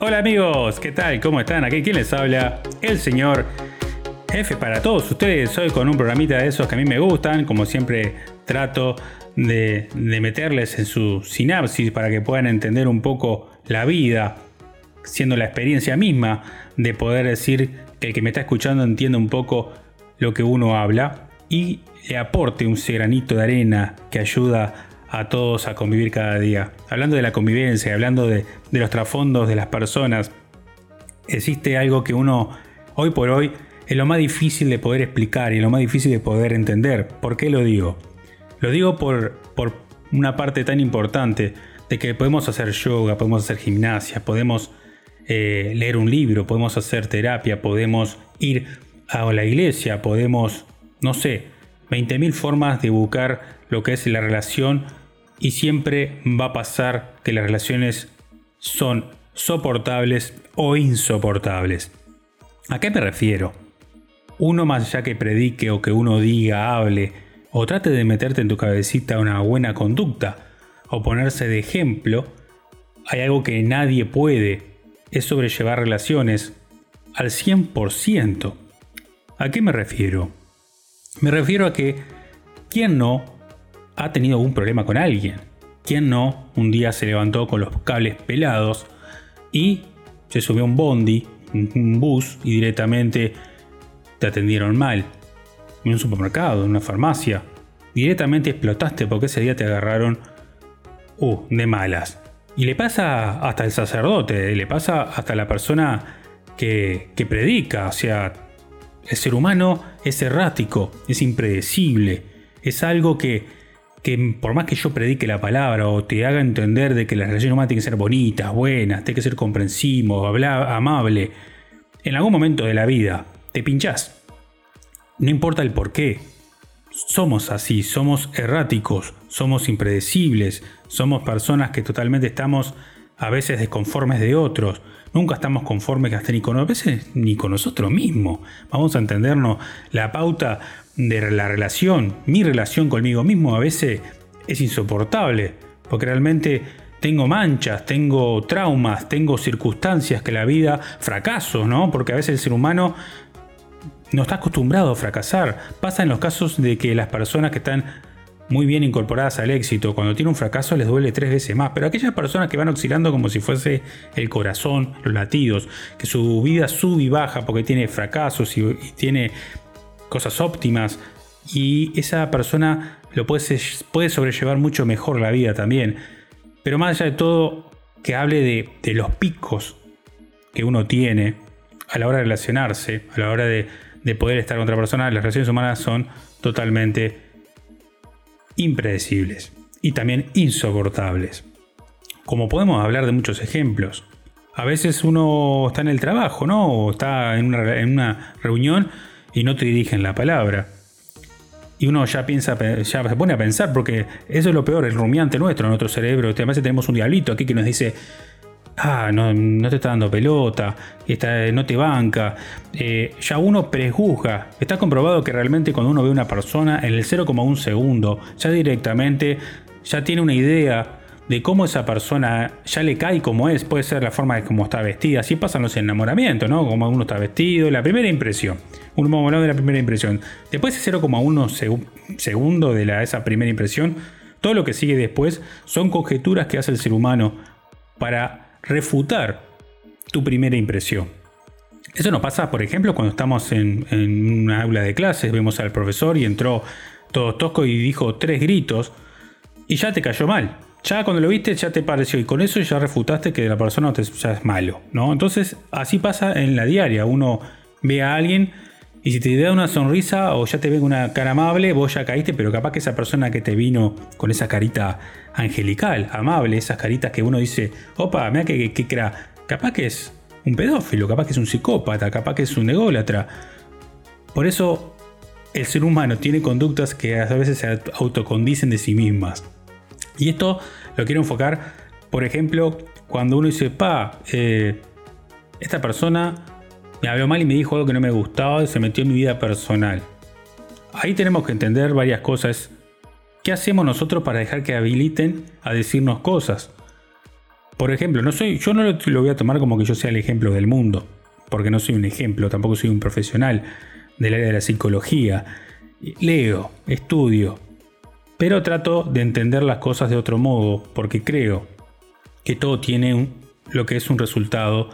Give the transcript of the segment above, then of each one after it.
Hola amigos, ¿qué tal? ¿Cómo están? Aquí quién les habla, el señor F para todos ustedes. Hoy con un programita de esos que a mí me gustan, como siempre trato de, meterles en su sinapsis para que puedan entender un poco la vida, siendo la experiencia misma de poder decir que el que me está escuchando entienda un poco lo que uno habla y le aporte un granito de arena que ayuda a todos a convivir cada día. Hablando de la convivencia, hablando de, los trasfondos de las personas, existe algo que uno hoy por hoy es lo más difícil de poder explicar y lo más difícil de poder entender. ¿Por qué lo digo? Lo digo por, por una parte tan importante de que podemos hacer yoga, podemos hacer gimnasia, podemos eh, leer un libro, podemos hacer terapia, podemos ir a la iglesia, podemos, no sé, 20.000 formas de buscar lo que es la relación y siempre va a pasar que las relaciones son soportables o insoportables. ¿A qué me refiero? Uno más allá que predique o que uno diga, hable o trate de meterte en tu cabecita una buena conducta o ponerse de ejemplo, hay algo que nadie puede, es sobrellevar relaciones al 100%. ¿A qué me refiero? Me refiero a que, ¿quién no ha tenido algún problema con alguien. ¿Quién no? Un día se levantó con los cables pelados y se subió a un bondi, un bus y directamente te atendieron mal. En un supermercado, en una farmacia. Directamente explotaste porque ese día te agarraron uh, de malas. Y le pasa hasta el sacerdote, le pasa hasta la persona que predica. O sea, el ser humano es errático, es impredecible, es algo que que por más que yo predique la palabra o te haga entender de que las relaciones humanas tienen que ser bonitas, buenas, tienen que ser comprensivos, hablar, amable, en algún momento de la vida te pinchás. No importa el por qué. Somos así, somos erráticos, somos impredecibles, somos personas que totalmente estamos a veces desconformes de otros. Nunca estamos conformes ni con a veces ni con nosotros mismos. Vamos a entendernos la pauta de la relación, mi relación conmigo mismo a veces es insoportable, porque realmente tengo manchas, tengo traumas, tengo circunstancias que la vida, fracasos, ¿no? Porque a veces el ser humano no está acostumbrado a fracasar. Pasa en los casos de que las personas que están muy bien incorporadas al éxito, cuando tienen un fracaso les duele tres veces más, pero aquellas personas que van oscilando como si fuese el corazón, los latidos, que su vida sube y baja porque tiene fracasos y tiene cosas óptimas y esa persona lo puede, puede sobrellevar mucho mejor la vida también. Pero más allá de todo, que hable de, los picos que uno tiene a la hora de relacionarse, a la hora de, de poder estar con otra persona, las relaciones humanas son totalmente impredecibles y también insoportables. Como podemos hablar de muchos ejemplos. A veces uno está en el trabajo, ¿no? O está en una, reunión y no te dirigen la palabra. Y uno ya piensa, ya se pone a pensar, porque eso es lo peor, el rumiante nuestro, en nuestro cerebro. Además tenemos un diablito aquí que nos dice, ah, no, te está dando pelota, no te banca. Eh, ya uno prejuzga. Está comprobado que realmente cuando uno ve a una persona en el 0,1 segundo, ya directamente ya tiene una idea de cómo esa persona ya le cae como es, puede ser la forma de cómo está vestida, así pasan los enamoramientos, ¿no? Como uno está vestido, la primera impresión. Uno hablando de la primera impresión. Después de 0,1 segundo de esa primera impresión, todo lo que sigue después son conjeturas que hace el ser humano para refutar tu primera impresión. Eso nos pasa, por ejemplo, cuando estamos en, en una aula de clases, vemos al profesor y entró todo tosco y dijo tres gritos y ya te cayó mal ya cuando lo viste ya te pareció y con eso ya refutaste que la persona ya es malo, ¿no? Entonces así pasa en la diaria, uno ve a alguien y si te da una sonrisa o ya te ve una cara amable, vos ya caíste, pero capaz que esa persona que te vino con esa carita angelical, amable, esas caritas que uno dice, opa, mira que, que, capaz que es un pedófilo, capaz que es un psicópata, capaz que es un ególatra. Por eso el ser humano tiene conductas que a veces se autocondicen de sí mismas. Y esto lo quiero enfocar, por ejemplo, cuando uno dice, pa, eh, esta persona me habló mal y me dijo algo que no me gustaba y se metió en mi vida personal. Ahí tenemos que entender varias cosas. ¿Qué hacemos nosotros para dejar que habiliten a decirnos cosas? Por ejemplo, no soy, yo no lo, voy a tomar como que yo sea el ejemplo del mundo, porque no soy un ejemplo, tampoco soy un profesional del área de la psicología. Leo, estudio, pero trato de entender las cosas de otro modo, porque creo que todo tiene lo que es un resultado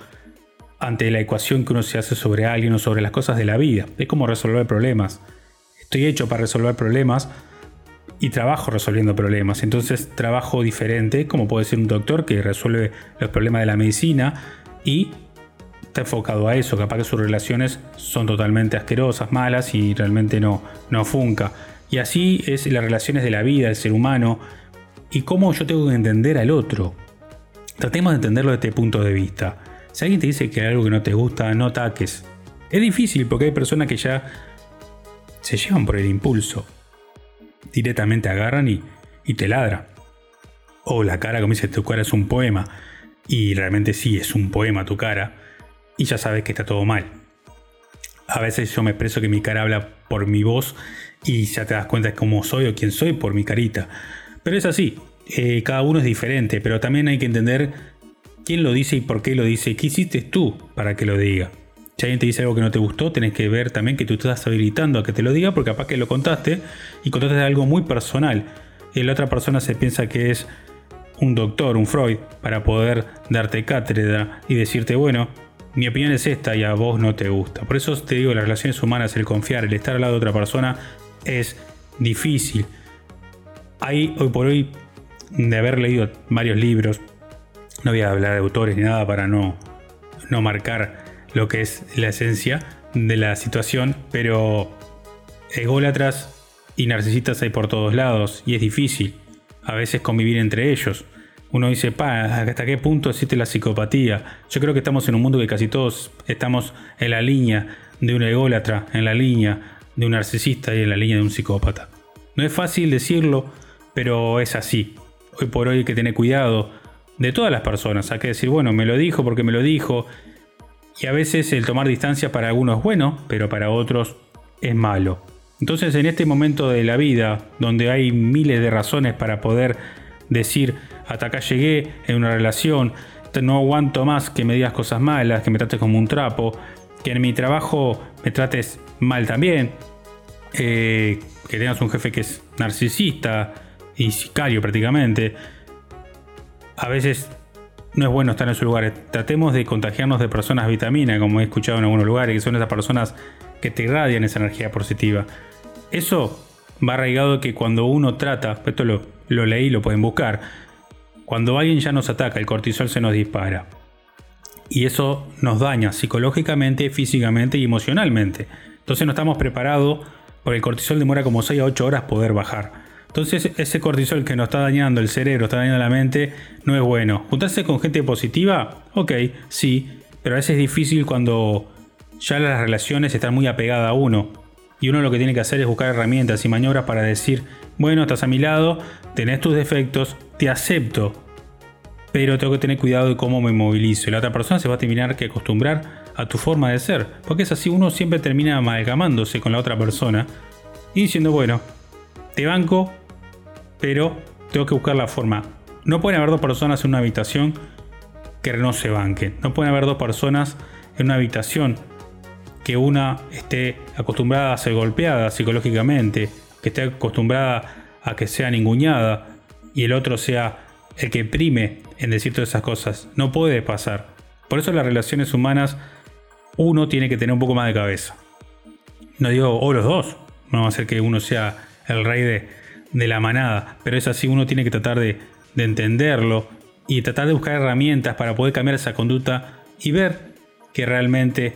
ante la ecuación que uno se hace sobre alguien o sobre las cosas de la vida. Es como resolver problemas. Estoy hecho para resolver problemas y trabajo resolviendo problemas. Entonces trabajo diferente, como puede ser un doctor que resuelve los problemas de la medicina y está enfocado a eso. Capaz que sus relaciones son totalmente asquerosas, malas y realmente no, no funca. Y así es las relaciones de la vida, del ser humano y cómo yo tengo que entender al otro. Tratemos de entenderlo desde este punto de vista. Si alguien te dice que hay algo que no te gusta, no ataques. Es difícil porque hay personas que ya se llevan por el impulso directamente agarran y, y te ladran. O la cara, como dice, tu cara es un poema. Y realmente sí, es un poema tu cara. Y ya sabes que está todo mal. A veces yo me expreso que mi cara habla por mi voz y ya te das cuenta de cómo soy o quién soy por mi carita. Pero es así, eh, cada uno es diferente, pero también hay que entender quién lo dice y por qué lo dice. ¿Qué hiciste tú para que lo diga? Si alguien te dice algo que no te gustó, tenés que ver también que tú estás habilitando a que te lo diga, porque capaz que lo contaste y contaste algo muy personal. Y la otra persona se piensa que es un doctor, un Freud, para poder darte cátedra y decirte, bueno, mi opinión es esta y a vos no te gusta. Por eso te digo, las relaciones humanas, el confiar, el estar al lado de otra persona es difícil. Hay hoy por hoy, de haber leído varios libros, no voy a hablar de autores ni nada para no, no marcar lo que es la esencia de la situación, pero ególatras y narcisistas hay por todos lados y es difícil a veces convivir entre ellos. Uno dice, pa, ¿hasta qué punto existe la psicopatía? Yo creo que estamos en un mundo que casi todos estamos en la línea de un ególatra, en la línea de un narcisista y en la línea de un psicópata. No es fácil decirlo, pero es así. Hoy por hoy hay que tener cuidado de todas las personas. Hay que decir, bueno, me lo dijo porque me lo dijo, y a veces el tomar distancia para algunos es bueno, pero para otros es malo. Entonces en este momento de la vida, donde hay miles de razones para poder decir, hasta acá llegué en una relación, no aguanto más que me digas cosas malas, que me trates como un trapo, que en mi trabajo me trates mal también, eh, que tengas un jefe que es narcisista y sicario prácticamente. A veces no es bueno estar en esos lugares. Tratemos de contagiarnos de personas vitamina, como he escuchado en algunos lugares, que son esas personas que te irradian esa energía positiva. Eso va arraigado que cuando uno trata, esto lo, lo leí, lo pueden buscar, cuando alguien ya nos ataca, el cortisol se nos dispara. Y eso nos daña psicológicamente, físicamente y emocionalmente. Entonces no estamos preparados, porque el cortisol demora como 6 a 8 horas poder bajar. Entonces ese cortisol que nos está dañando el cerebro, está dañando la mente, no es bueno. ¿Juntarse con gente positiva? Ok, sí, pero a veces es difícil cuando ya las relaciones están muy apegadas a uno. Y uno lo que tiene que hacer es buscar herramientas y maniobras para decir, bueno, estás a mi lado, tenés tus defectos, te acepto, pero tengo que tener cuidado de cómo me movilizo. La otra persona se va a terminar que acostumbrar a tu forma de ser. Porque es así, uno siempre termina amalgamándose con la otra persona y diciendo, bueno, te banco, pero tengo que buscar la forma. No pueden haber dos personas en una habitación que no se banquen. No pueden haber dos personas en una habitación que una esté acostumbrada a ser golpeada psicológicamente, que esté acostumbrada a que sea ninguñada y el otro sea el que prime en decir todas esas cosas. No puede pasar. Por eso las relaciones humanas uno tiene que tener un poco más de cabeza. No digo, o los dos. No va a ser que uno sea el rey de, de la manada, pero es así, uno tiene que tratar de, entenderlo y tratar de buscar herramientas para poder cambiar esa conducta y ver que realmente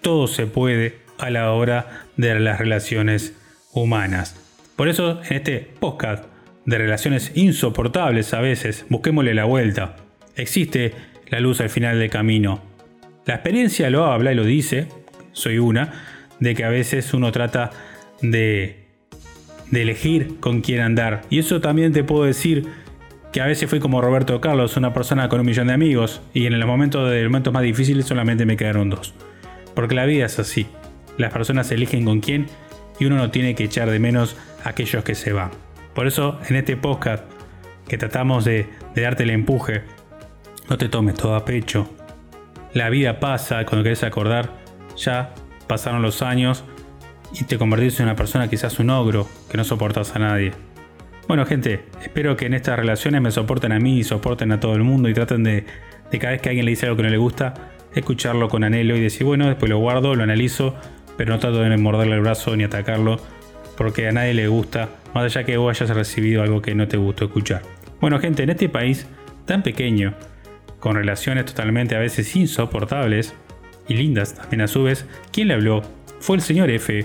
todo se puede a la hora de las relaciones humanas. Por eso en este podcast de relaciones insoportables a veces, busquémosle la vuelta. Existe la luz al final del camino. La experiencia lo habla y lo dice, soy una, de que a veces uno trata de de elegir con quién andar. Y eso también te puedo decir que a veces fui como Roberto Carlos, una persona con un millón de amigos, y en los momentos, de, momentos más difíciles solamente me quedaron dos. Porque la vida es así. Las personas eligen con quién y uno no tiene que echar de menos a aquellos que se van. Por eso en este podcast que tratamos de, de darte el empuje No te tomes todo a pecho. La vida pasa, cuando querés acordar, ya pasaron los años y te convertiste en una persona quizás un ogro, que no soportas a nadie. Bueno gente, espero que en estas relaciones me soporten a mí y soporten a todo el mundo y traten de, de cada vez que alguien le dice algo que no le gusta, escucharlo con anhelo y decir, bueno, después lo guardo, lo analizo, pero no trato de morderle el brazo ni atacarlo, porque a nadie le gusta, más allá que vos hayas recibido algo que no te gustó escuchar. Bueno gente, en este país tan pequeño, con relaciones totalmente a veces insoportables, y lindas también a su vez, quien le habló fue el señor F.